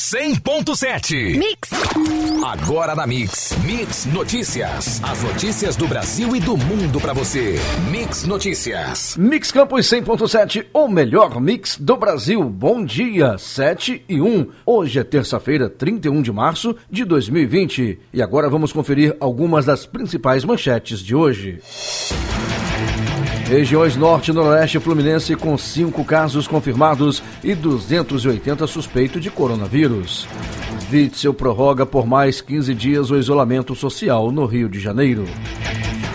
100.7. Mix. Agora na Mix. Mix Notícias. As notícias do Brasil e do mundo para você. Mix Notícias. Mix Campos 100.7, o melhor mix do Brasil. Bom dia, 7 e 1. Hoje é terça-feira, 31 de março de 2020. E agora vamos conferir algumas das principais manchetes de hoje. Regiões Norte e Noroeste Fluminense com cinco casos confirmados e 280 suspeitos de coronavírus. Witzel prorroga por mais 15 dias o isolamento social no Rio de Janeiro.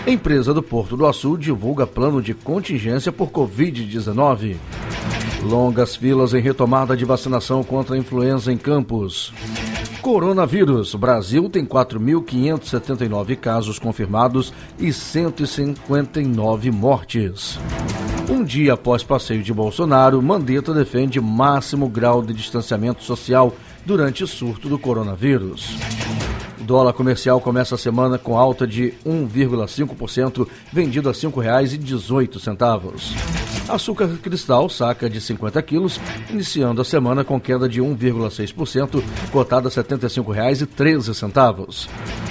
Empresa do Porto do Açu divulga plano de contingência por Covid-19. Longas filas em retomada de vacinação contra a influenza em Campos. Coronavírus. Brasil tem 4.579 casos confirmados e 159 mortes. Um dia após passeio de Bolsonaro, Mandetta defende máximo grau de distanciamento social durante o surto do coronavírus. O dólar comercial começa a semana com alta de 1,5%, vendido a R$ 5,18. Açúcar cristal, saca de 50 quilos, iniciando a semana com queda de 1,6%, cotada a R$ 75,13.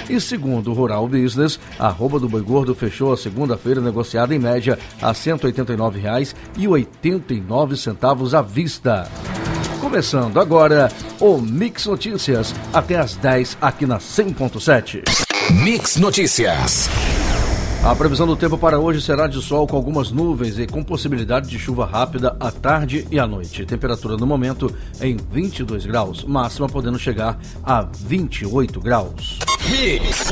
E segundo o Rural Business, a arroba do boi gordo fechou a segunda-feira negociada em média a R$ 189,89 à vista. Começando agora o Mix Notícias, até às 10 aqui na 100.7. Mix Notícias. A previsão do tempo para hoje será de sol com algumas nuvens e com possibilidade de chuva rápida à tarde e à noite. Temperatura no momento em 22 graus, máxima podendo chegar a 28 graus.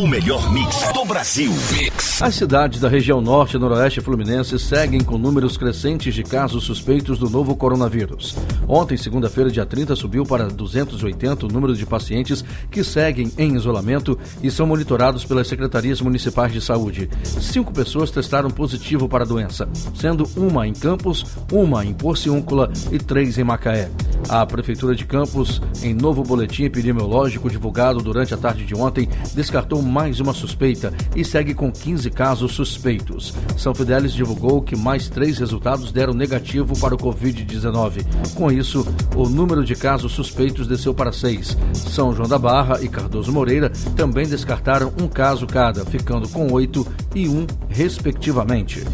O melhor mix do Brasil. Mix. As cidades da região norte e noroeste fluminense seguem com números crescentes de casos suspeitos do novo coronavírus. Ontem, segunda-feira, dia 30, subiu para 280 o número de pacientes que seguem em isolamento e são monitorados pelas secretarias municipais de saúde. Cinco pessoas testaram positivo para a doença, sendo uma em Campos, uma em Porciúncula e três em Macaé. A Prefeitura de Campos, em novo boletim epidemiológico divulgado durante a tarde de ontem, descartou mais uma suspeita e segue com 15 casos suspeitos. São Fidélis divulgou que mais três resultados deram negativo para o Covid-19. Com isso, o número de casos suspeitos desceu para seis. São João da Barra e Cardoso Moreira também descartaram um caso cada, ficando com oito e um, respectivamente.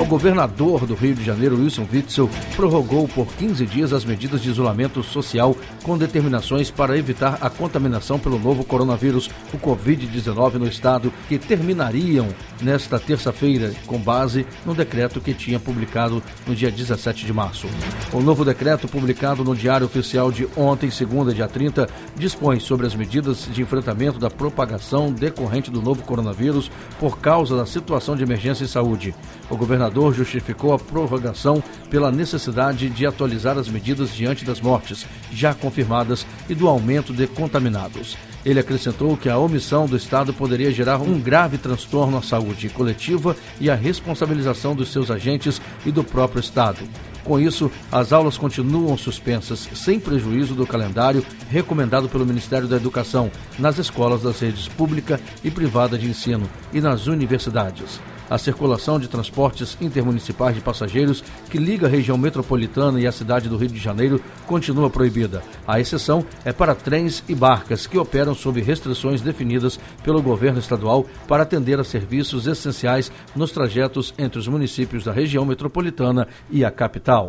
O governador do Rio de Janeiro, Wilson Witzel, prorrogou por 15 dias as medidas de isolamento social com determinações para evitar a contaminação pelo novo coronavírus, o Covid-19, no estado, que terminariam nesta terça-feira, com base no decreto que tinha publicado no dia 17 de março. O novo decreto, publicado no Diário Oficial de ontem, segunda, dia 30, dispõe sobre as medidas de enfrentamento da propagação decorrente do novo coronavírus por causa da situação de emergência em saúde. O governador justificou a prorrogação pela necessidade de atualizar as medidas diante das mortes já confirmadas e do aumento de contaminados. Ele acrescentou que a omissão do Estado poderia gerar um grave transtorno à saúde coletiva e à responsabilização dos seus agentes e do próprio Estado. Com isso, as aulas continuam suspensas, sem prejuízo do calendário recomendado pelo Ministério da Educação, nas escolas das redes pública e privada de ensino e nas universidades a circulação de transportes intermunicipais de passageiros que liga a região metropolitana e a cidade do Rio de Janeiro continua proibida. A exceção é para trens e barcas que operam sob restrições definidas pelo governo estadual para atender a serviços essenciais nos trajetos entre os municípios da região metropolitana e a capital.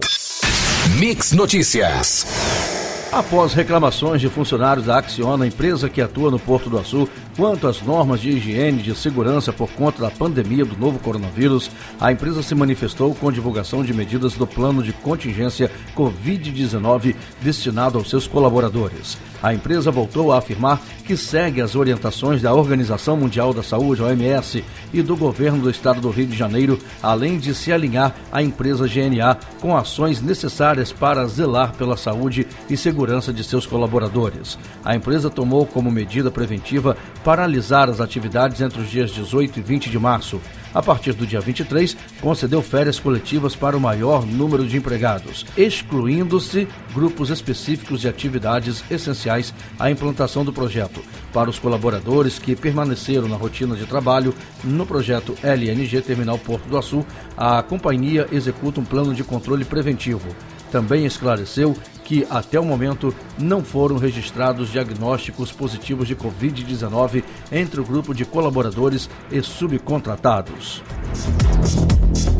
Mix Notícias. Após reclamações de funcionários da Acciona, empresa que atua no Porto do Açu, quanto às normas de higiene e de segurança por conta da pandemia do novo coronavírus, a empresa se manifestou com divulgação de medidas do plano de contingência Covid-19 destinado aos seus colaboradores. A empresa voltou a afirmar que segue as orientações da Organização Mundial da Saúde, OMS, e do governo do estado do Rio de Janeiro, além de se alinhar à empresa GNA com ações necessárias para zelar pela saúde e segurança de seus colaboradores. A empresa tomou como medida preventiva paralisar as atividades entre os dias 18 e 20 de março. A partir do dia 23, concedeu férias coletivas para o maior número de empregados, excluindo-se grupos específicos de atividades essenciais à implantação do projeto. Para os colaboradores que permaneceram na rotina de trabalho no projeto LNG Terminal Porto do Açu, a companhia executa um plano de controle preventivo. Também esclareceu que até o momento não foram registrados diagnósticos positivos de Covid-19 entre o grupo de colaboradores e subcontratados.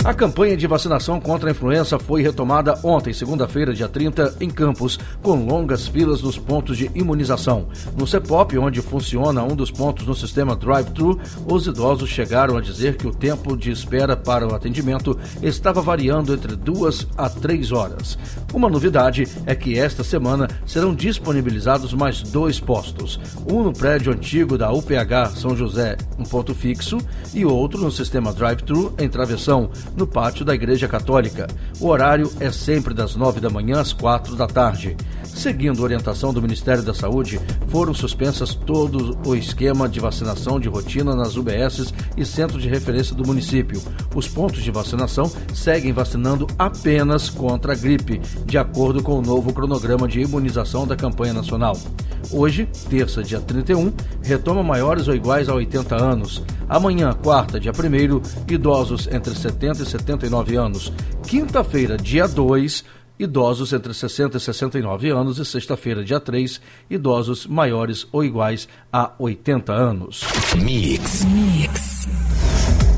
A campanha de vacinação contra a influenza foi retomada ontem, segunda-feira, dia 30, em Campos, com longas filas nos pontos de imunização. No CEPOP, onde funciona um dos pontos no sistema drive-thru, os idosos chegaram a dizer que o tempo de espera para o atendimento estava variando entre duas a três horas. Uma novidade é que esta semana serão disponibilizados mais dois postos: um no prédio antigo da UPH São José, um ponto fixo, e outro no sistema drive-thru em Travessão no pátio da Igreja Católica. O horário é sempre das nove da manhã às quatro da tarde. Seguindo a orientação do Ministério da Saúde, foram suspensas todo o esquema de vacinação de rotina nas UBSs e centros de referência do município. Os pontos de vacinação seguem vacinando apenas contra a gripe, de acordo com o novo cronograma de imunização da campanha nacional. Hoje, terça, dia 31, retoma maiores ou iguais a 80 anos. Amanhã, quarta, dia 1, idosos entre 70 e 79 anos. Quinta-feira, dia 2, idosos entre 60 e 69 anos e sexta-feira, dia 3, idosos maiores ou iguais a 80 anos. Mix. Mix.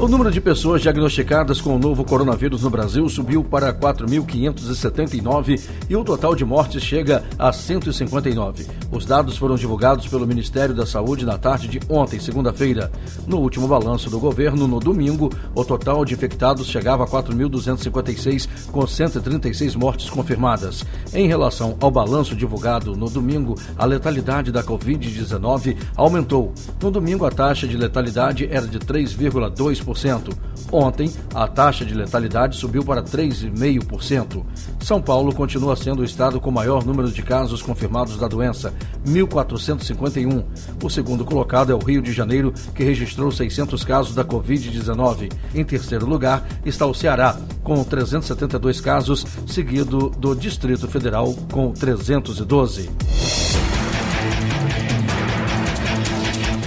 O número de pessoas diagnosticadas com o novo coronavírus no Brasil subiu para 4.579 e o total de mortes chega a 159. Os dados foram divulgados pelo Ministério da Saúde na tarde de ontem, segunda-feira. No último balanço do governo, no domingo, o total de infectados chegava a 4.256, com 136 mortes confirmadas. Em relação ao balanço divulgado no domingo, a letalidade da Covid-19 aumentou. No domingo, a taxa de letalidade era de 3,2%. Ontem, a taxa de letalidade subiu para 3,5%. São Paulo continua sendo o estado com maior número de casos confirmados da doença, 1.451. O segundo colocado é o Rio de Janeiro, que registrou 600 casos da Covid-19. Em terceiro lugar está o Ceará, com 372 casos, seguido do Distrito Federal, com 312.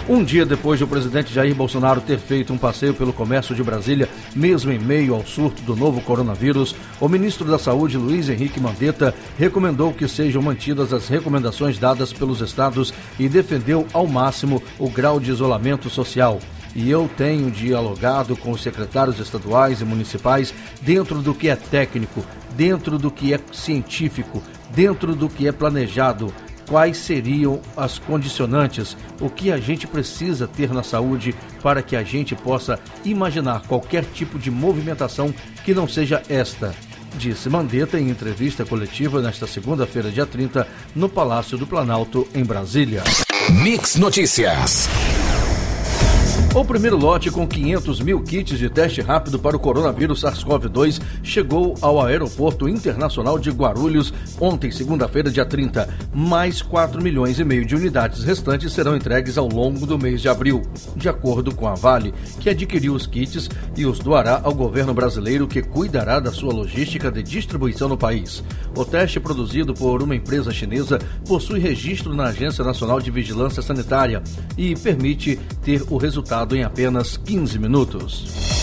Um dia depois do presidente Jair Bolsonaro ter feito um passeio pelo comércio de Brasília, mesmo em meio ao surto do novo coronavírus, o ministro da Saúde, Luiz Henrique Mandetta, recomendou que sejam mantidas as recomendações dadas pelos estados e defendeu ao máximo o grau de isolamento social. E eu tenho dialogado com os secretários estaduais e municipais dentro do que é técnico, dentro do que é científico, dentro do que é planejado, quais seriam as condicionantes, o que a gente precisa ter na saúde para que a gente possa imaginar qualquer tipo de movimentação que não seja esta. Disse Mandetta em entrevista coletiva nesta segunda-feira, dia 30, no Palácio do Planalto, em Brasília. Mix Notícias. O primeiro lote com 500 mil kits de teste rápido para o coronavírus SARS-CoV-2 chegou ao Aeroporto Internacional de Guarulhos ontem, segunda-feira, dia 30. Mais 4 milhões e meio de unidades restantes serão entregues ao longo do mês de abril, de acordo com a Vale, que adquiriu os kits e os doará ao governo brasileiro, que cuidará da sua logística de distribuição no país. O teste produzido por uma empresa chinesa possui registro na Agência Nacional de Vigilância Sanitária e permite ter o resultado em apenas 15 minutos.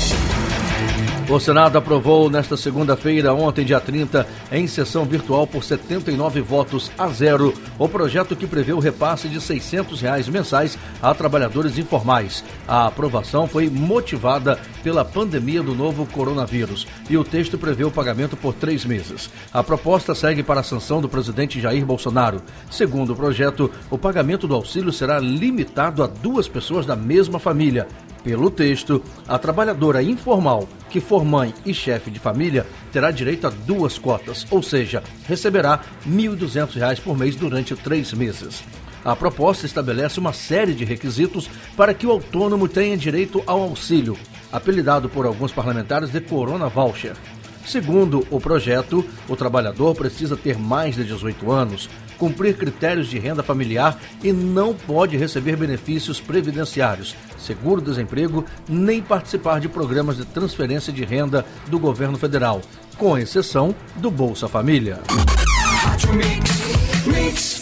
O Senado aprovou nesta segunda-feira, ontem, dia 30, em sessão virtual por 79 votos a zero, o projeto que prevê o repasse de 600 reais mensais a trabalhadores informais. A aprovação foi motivada pela pandemia do novo coronavírus e o texto prevê o pagamento por três meses. A proposta segue para a sanção do presidente Jair Bolsonaro. Segundo o projeto, o pagamento do auxílio será limitado a duas pessoas da mesma família pelo texto, a trabalhadora informal que for mãe e chefe de família terá direito a duas cotas, ou seja, receberá R$ 1.200 por mês durante três meses. A proposta estabelece uma série de requisitos para que o autônomo tenha direito ao auxílio, apelidado por alguns parlamentares de Corona Voucher. Segundo o projeto, o trabalhador precisa ter mais de 18 anos, cumprir critérios de renda familiar e não pode receber benefícios previdenciários, seguro-desemprego, nem participar de programas de transferência de renda do governo federal, com exceção do Bolsa Família.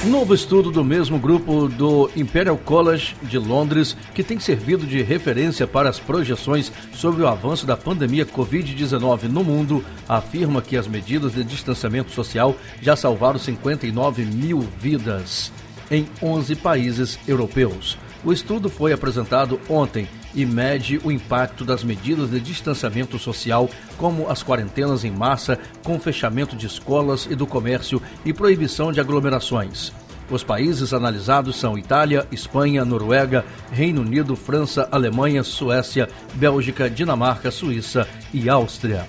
Novo estudo do mesmo grupo do Imperial College de Londres, que tem servido de referência para as projeções sobre o avanço da pandemia Covid-19 no mundo, afirma que as medidas de distanciamento social já salvaram 59 mil vidas em 11 países europeus. O estudo foi apresentado ontem e mede o impacto das medidas de distanciamento social, como as quarentenas em massa, com fechamento de escolas e do comércio e proibição de aglomerações. Os países analisados são Itália, Espanha, Noruega, Reino Unido, França, Alemanha, Suécia, Bélgica, Dinamarca, Suíça e Áustria.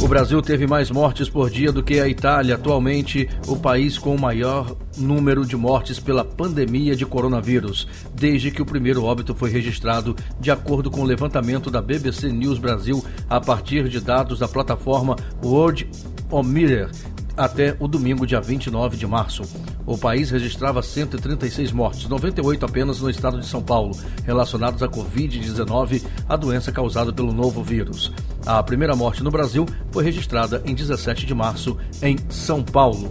O Brasil teve mais mortes por dia do que a Itália, atualmente o país com o maior número de mortes pela pandemia de coronavírus, desde que o primeiro óbito foi registrado, de acordo com o levantamento da BBC News Brasil, a partir de dados da plataforma World Ometer, até o domingo, dia 29 de março. O país registrava 136 mortes, 98 apenas no estado de São Paulo, relacionados à Covid-19, a doença causada pelo novo vírus. A primeira morte no Brasil foi registrada em 17 de março, em São Paulo.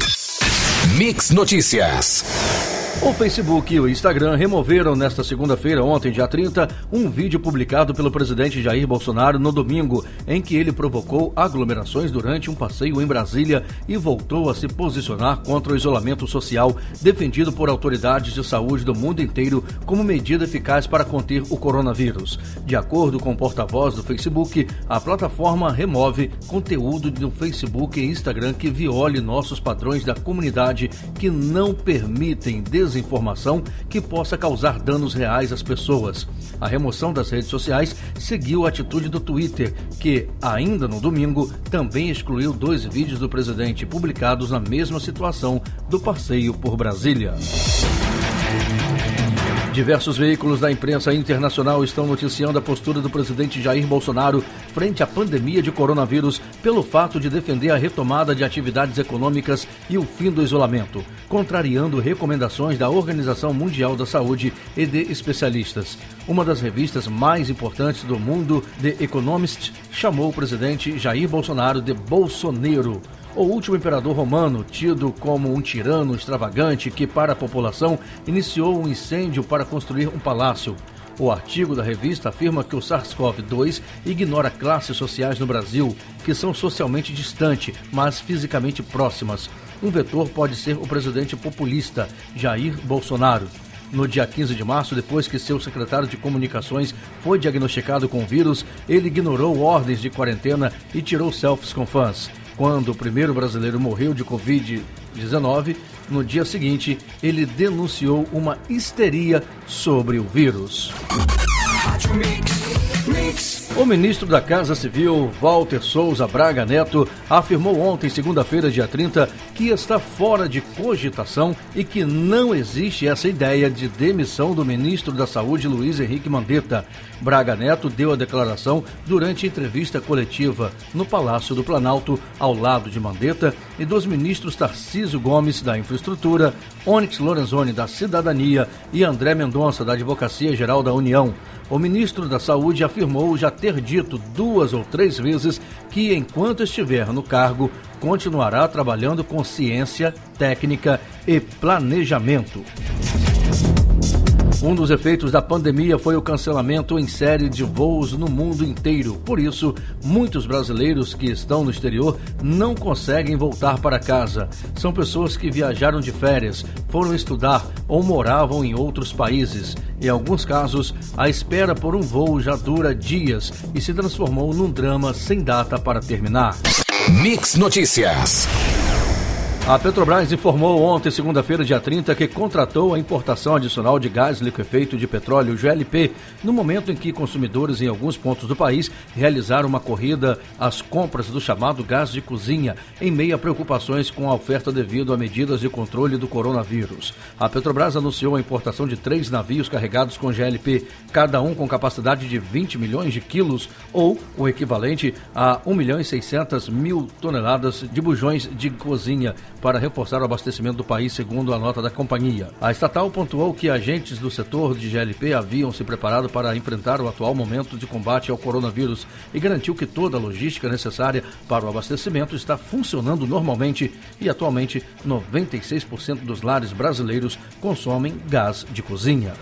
Mix Notícias. O Facebook e o Instagram removeram nesta segunda-feira, ontem, dia 30, um vídeo publicado pelo presidente Jair Bolsonaro no domingo, em que ele provocou aglomerações durante um passeio em Brasília e voltou a se posicionar contra o isolamento social defendido por autoridades de saúde do mundo inteiro como medida eficaz para conter o coronavírus. De acordo com o porta-voz do Facebook, a plataforma remove conteúdo do Facebook e Instagram que viole nossos padrões da comunidade que não permitem desinformação que possa causar danos reais às pessoas. A remoção das redes sociais seguiu a atitude do Twitter, que, ainda no domingo, também excluiu dois vídeos do presidente publicados na mesma situação do passeio por Brasília. Diversos veículos da imprensa internacional estão noticiando a postura do presidente Jair Bolsonaro frente à pandemia de coronavírus pelo fato de defender a retomada de atividades econômicas e o fim do isolamento, contrariando recomendações da Organização Mundial da Saúde e de especialistas. Uma das revistas mais importantes do mundo, The Economist, chamou o presidente Jair Bolsonaro de Bolsonaro o último imperador romano, tido como um tirano extravagante que, para a população, iniciou um incêndio para construir um palácio. O artigo da revista afirma que o SARS-CoV-2 ignora classes sociais no Brasil, que são socialmente distantes, mas fisicamente próximas. Um vetor pode ser o presidente populista, Jair Bolsonaro. No dia 15 de março, depois que seu secretário de comunicações foi diagnosticado com o vírus, ele ignorou ordens de quarentena e tirou selfies com fãs. Quando o primeiro brasileiro morreu de Covid-19, no dia seguinte, ele denunciou uma histeria sobre o vírus. O ministro da Casa Civil, Walter Souza Braga Neto, afirmou ontem, segunda-feira, dia 30, que está fora de cogitação e que não existe essa ideia de demissão do ministro da Saúde, Luiz Henrique Mandetta. Braga Neto deu a declaração durante entrevista coletiva no Palácio do Planalto, ao lado de Mandetta e dos ministros Tarcísio Gomes, da Infraestrutura, Onyx Lorenzoni, da Cidadania e André Mendonça, da Advocacia Geral da União. O ministro da Saúde afirmou já ter dito duas ou três vezes que, enquanto estiver no cargo, continuará trabalhando com ciência, técnica e planejamento. Um dos efeitos da pandemia foi o cancelamento em série de voos no mundo inteiro. Por isso, muitos brasileiros que estão no exterior não conseguem voltar para casa. São pessoas que viajaram de férias, foram estudar ou moravam em outros países. Em alguns casos, a espera por um voo já dura dias e se transformou num drama sem data para terminar. Mix Notícias. A Petrobras informou ontem, segunda-feira, dia 30, que contratou a importação adicional de gás liquefeito de petróleo GLP, no momento em que consumidores em alguns pontos do país realizaram uma corrida às compras do chamado gás de cozinha, em meio a preocupações com a oferta devido a medidas de controle do coronavírus. A Petrobras anunciou a importação de três navios carregados com GLP, cada um com capacidade de 20 milhões de quilos, ou o equivalente a 1 milhão e 600 mil toneladas de bujões de cozinha para reforçar o abastecimento do país, segundo a nota da companhia. A estatal pontuou que agentes do setor de GLP haviam se preparado para enfrentar o atual momento de combate ao coronavírus e garantiu que toda a logística necessária para o abastecimento está funcionando normalmente e atualmente 96% dos lares brasileiros consomem gás de cozinha.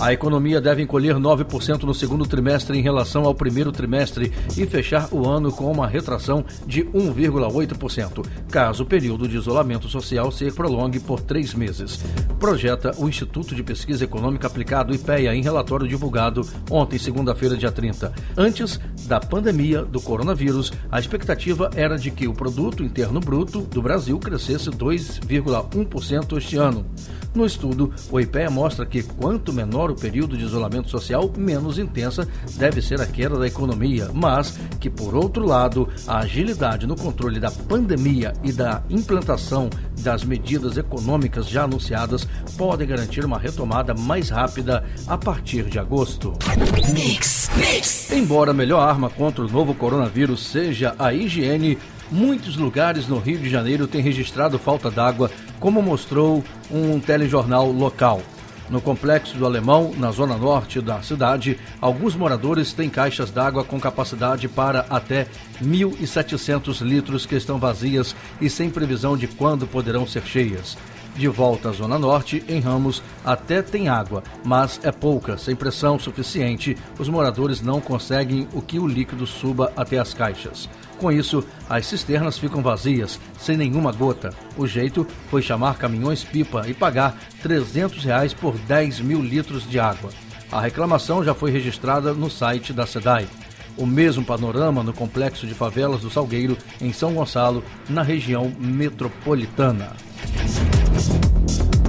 A economia deve encolher 9% no segundo trimestre em relação ao primeiro trimestre e fechar o ano com uma retração de 1,8%, caso o período de isolamento social se prolongue por três meses. Projeta o Instituto de Pesquisa Econômica Aplicado, IPEA, em relatório divulgado ontem, segunda-feira, dia 30. Antes da pandemia do coronavírus, a expectativa era de que o produto interno bruto do Brasil crescesse 2,1% este ano. No estudo, o IPEA mostra que quanto menor o período de isolamento social, menos intensa deve ser a queda da economia, mas que, por outro lado, a agilidade no controle da pandemia e da implantação das medidas econômicas já anunciadas podem garantir uma retomada mais rápida a partir de agosto. Mix, mix. Embora a melhor arma contra o novo coronavírus seja a higiene, muitos lugares no Rio de Janeiro têm registrado falta d'água, como mostrou um telejornal local. No complexo do Alemão, na zona norte da cidade, alguns moradores têm caixas d'água com capacidade para até 1.700 litros que estão vazias e sem previsão de quando poderão ser cheias. De volta à Zona Norte, em Ramos, até tem água, mas é pouca, sem pressão suficiente, os moradores não conseguem o que o líquido suba até as caixas. Com isso, as cisternas ficam vazias, sem nenhuma gota. O jeito foi chamar caminhões-pipa e pagar 300 reais por 10 mil litros de água. A reclamação já foi registrada no site da SEDAI. O mesmo panorama no complexo de favelas do Salgueiro, em São Gonçalo, na região metropolitana.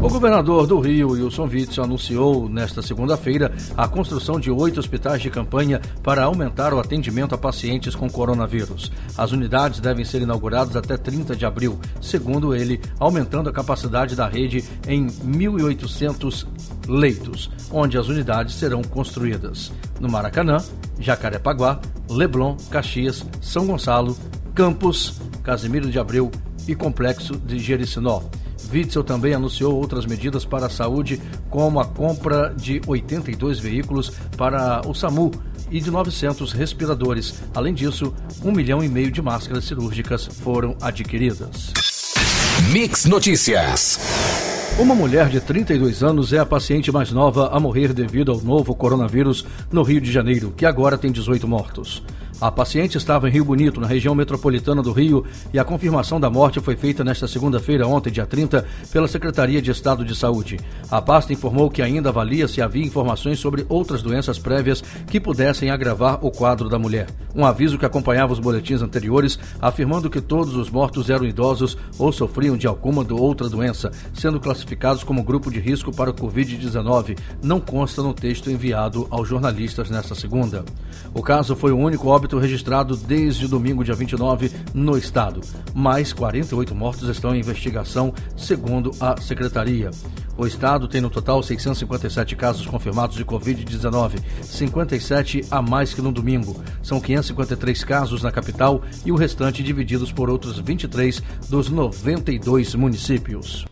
O governador do Rio, Wilson Witzel, anunciou nesta segunda-feira a construção de oito hospitais de campanha para aumentar o atendimento a pacientes com coronavírus. As unidades devem ser inauguradas até 30 de abril, segundo ele, aumentando a capacidade da rede em 1.800 leitos, onde as unidades serão construídas. No Maracanã, Jacarepaguá, Leblon, Caxias, São Gonçalo, Campos, Casimiro de Abreu e Complexo de Jericinó. Witzel também anunciou outras medidas para a saúde, como a compra de 82 veículos para o SAMU e de 900 respiradores. Além disso, um milhão e meio de máscaras cirúrgicas foram adquiridas. Mix Notícias. Uma mulher de 32 anos é a paciente mais nova a morrer devido ao novo coronavírus no Rio de Janeiro, que agora tem 18 mortos. A paciente estava em Rio Bonito, na região metropolitana do Rio, e a confirmação da morte foi feita nesta segunda-feira, ontem, dia 30, pela Secretaria de Estado de Saúde. A pasta informou que ainda avalia se havia informações sobre outras doenças prévias que pudessem agravar o quadro da mulher. Um aviso que acompanhava os boletins anteriores, afirmando que todos os mortos eram idosos ou sofriam de alguma ou outra doença, sendo classificados como grupo de risco para o Covid-19, não consta no texto enviado aos jornalistas nesta segunda. O caso foi o único óbito óbito registrado desde domingo, dia 29, no estado. Mais 48 mortos estão em investigação, segundo a secretaria. O estado tem no total 657 casos confirmados de Covid-19, 57 a mais que no domingo. São 553 casos na capital e o restante divididos por outros 23 dos 92 municípios.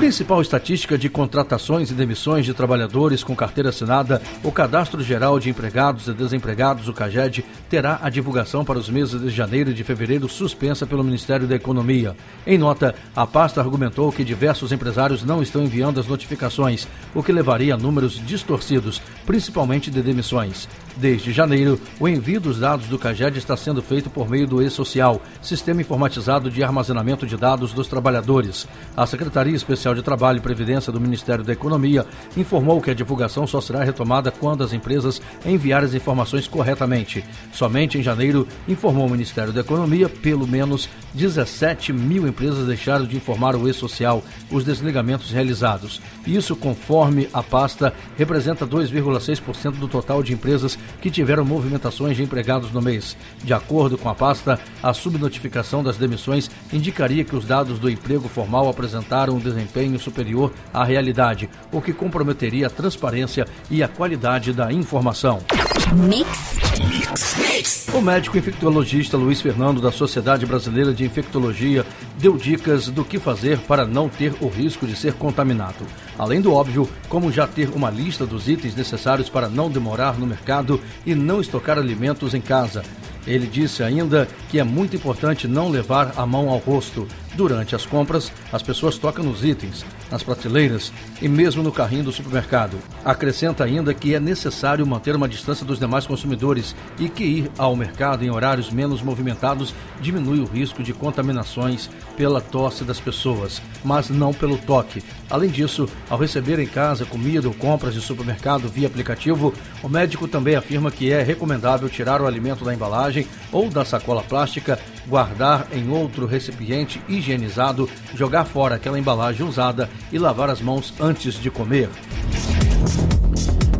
Principal estatística de contratações e demissões de trabalhadores com carteira assinada, o Cadastro Geral de Empregados e Desempregados, o CAGED, terá a divulgação para os meses de janeiro e de fevereiro suspensa pelo Ministério da Economia. Em nota, a pasta argumentou que diversos empresários não estão enviando as notificações, o que levaria a números distorcidos, principalmente de demissões. Desde janeiro, o envio dos dados do CAGED está sendo feito por meio do e-Social, Sistema Informatizado de Armazenamento de Dados dos Trabalhadores. A Secretaria Especial De Trabalho e Previdência do Ministério da Economia informou que a divulgação só será retomada quando as empresas enviarem as informações corretamente. Somente em janeiro, informou o Ministério da Economia, pelo menos 17 mil empresas deixaram de informar o E-Social os desligamentos realizados. Isso, conforme a pasta, representa 2,6% do total de empresas que tiveram movimentações de empregados no mês. De acordo com a pasta, a subnotificação das demissões indicaria que os dados do emprego formal apresentaram um desempenho superior à realidade, o que comprometeria a transparência e a qualidade da informação. Mix O médico infectologista Luiz Fernando, da Sociedade Brasileira de Infectologia, deu dicas do que fazer para não ter o risco de ser contaminado. Além do óbvio, como já ter uma lista dos itens necessários para não demorar no mercado e não estocar alimentos em casa. Ele disse ainda que é muito importante não levar a mão ao rosto. Durante as compras, as pessoas tocam nos itens, nas prateleiras e mesmo no carrinho do supermercado. Acrescenta ainda que é necessário manter uma distância dos demais consumidores e que ir ao mercado em horários menos movimentados diminui o risco de contaminações pela tosse das pessoas, mas não pelo toque. Além disso, ao receber em casa comida ou compras de supermercado via aplicativo, o médico também afirma que é recomendável tirar o alimento da embalagem ou da sacola plástica, guardar em outro recipiente higienizado, jogar fora aquela embalagem usada e lavar as mãos antes de comer.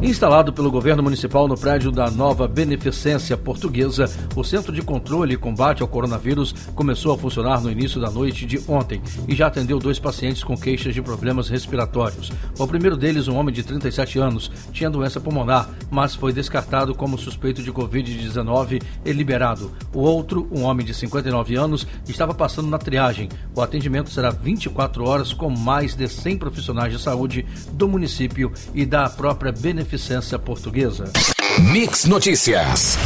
Instalado pelo governo municipal no prédio da nova Beneficência Portuguesa, o Centro de Controle e Combate ao Coronavírus começou a funcionar no início da noite de ontem e já atendeu dois pacientes com queixas de problemas respiratórios. O primeiro deles, um homem de 37 anos, tinha doença pulmonar, mas foi descartado como suspeito de Covid-19 e liberado. O outro, um homem de 59 anos, estava passando na triagem. O atendimento será 24 horas com mais de 100 profissionais de saúde do município e da própria Beneficência Beneficência Portuguesa. Mix Notícias.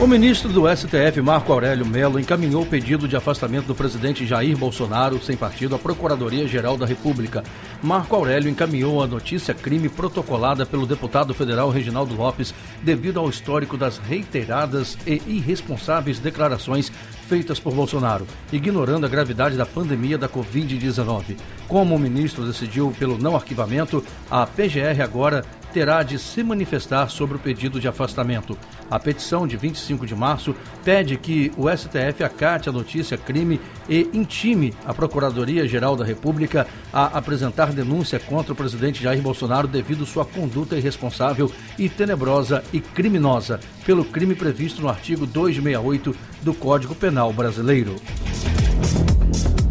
O ministro do STF, Marco Aurélio Melo, encaminhou o pedido de afastamento do presidente Jair Bolsonaro, sem partido, à Procuradoria-Geral da República. Marco Aurélio encaminhou a notícia crime protocolada pelo deputado federal Reginaldo Lopes devido ao histórico das reiteradas e irresponsáveis declarações feitas por Bolsonaro, ignorando a gravidade da pandemia da Covid-19. Como o ministro decidiu pelo não arquivamento, a PGR agora terá de se manifestar sobre o pedido de afastamento. A petição de 25 de março pede que o STF acate a notícia crime e intime a Procuradoria-Geral da República a apresentar denúncia contra o presidente Jair Bolsonaro devido sua conduta irresponsável e tenebrosa e criminosa pelo crime previsto no artigo 268 do Código Penal Brasileiro.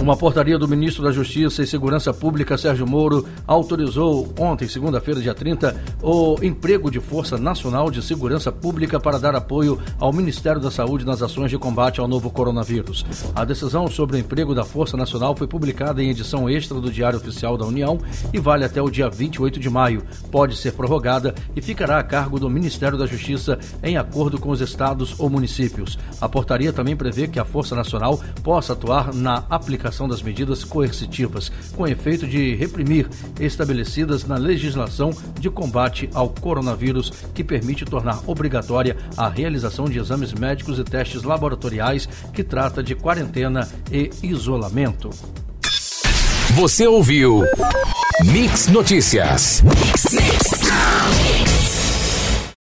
Uma portaria do ministro da Justiça e Segurança Pública, Sérgio Moro, autorizou ontem, segunda-feira, dia 30, o emprego de Força Nacional de Segurança Pública para dar apoio ao Ministério da Saúde nas ações de combate ao novo coronavírus. A decisão sobre o emprego da Força Nacional foi publicada em edição extra do Diário Oficial da União e vale até o dia 28 de maio. Pode ser prorrogada e ficará a cargo do Ministério da Justiça em acordo com os estados ou municípios. A portaria também prevê que a Força Nacional possa atuar na aplicação aplicação das medidas coercitivas, com efeito de reprimir, estabelecidas na legislação de combate ao coronavírus, que permite tornar obrigatória a realização de exames médicos e testes laboratoriais, que trata de quarentena e isolamento. Você ouviu Mix Notícias. Mix, mix.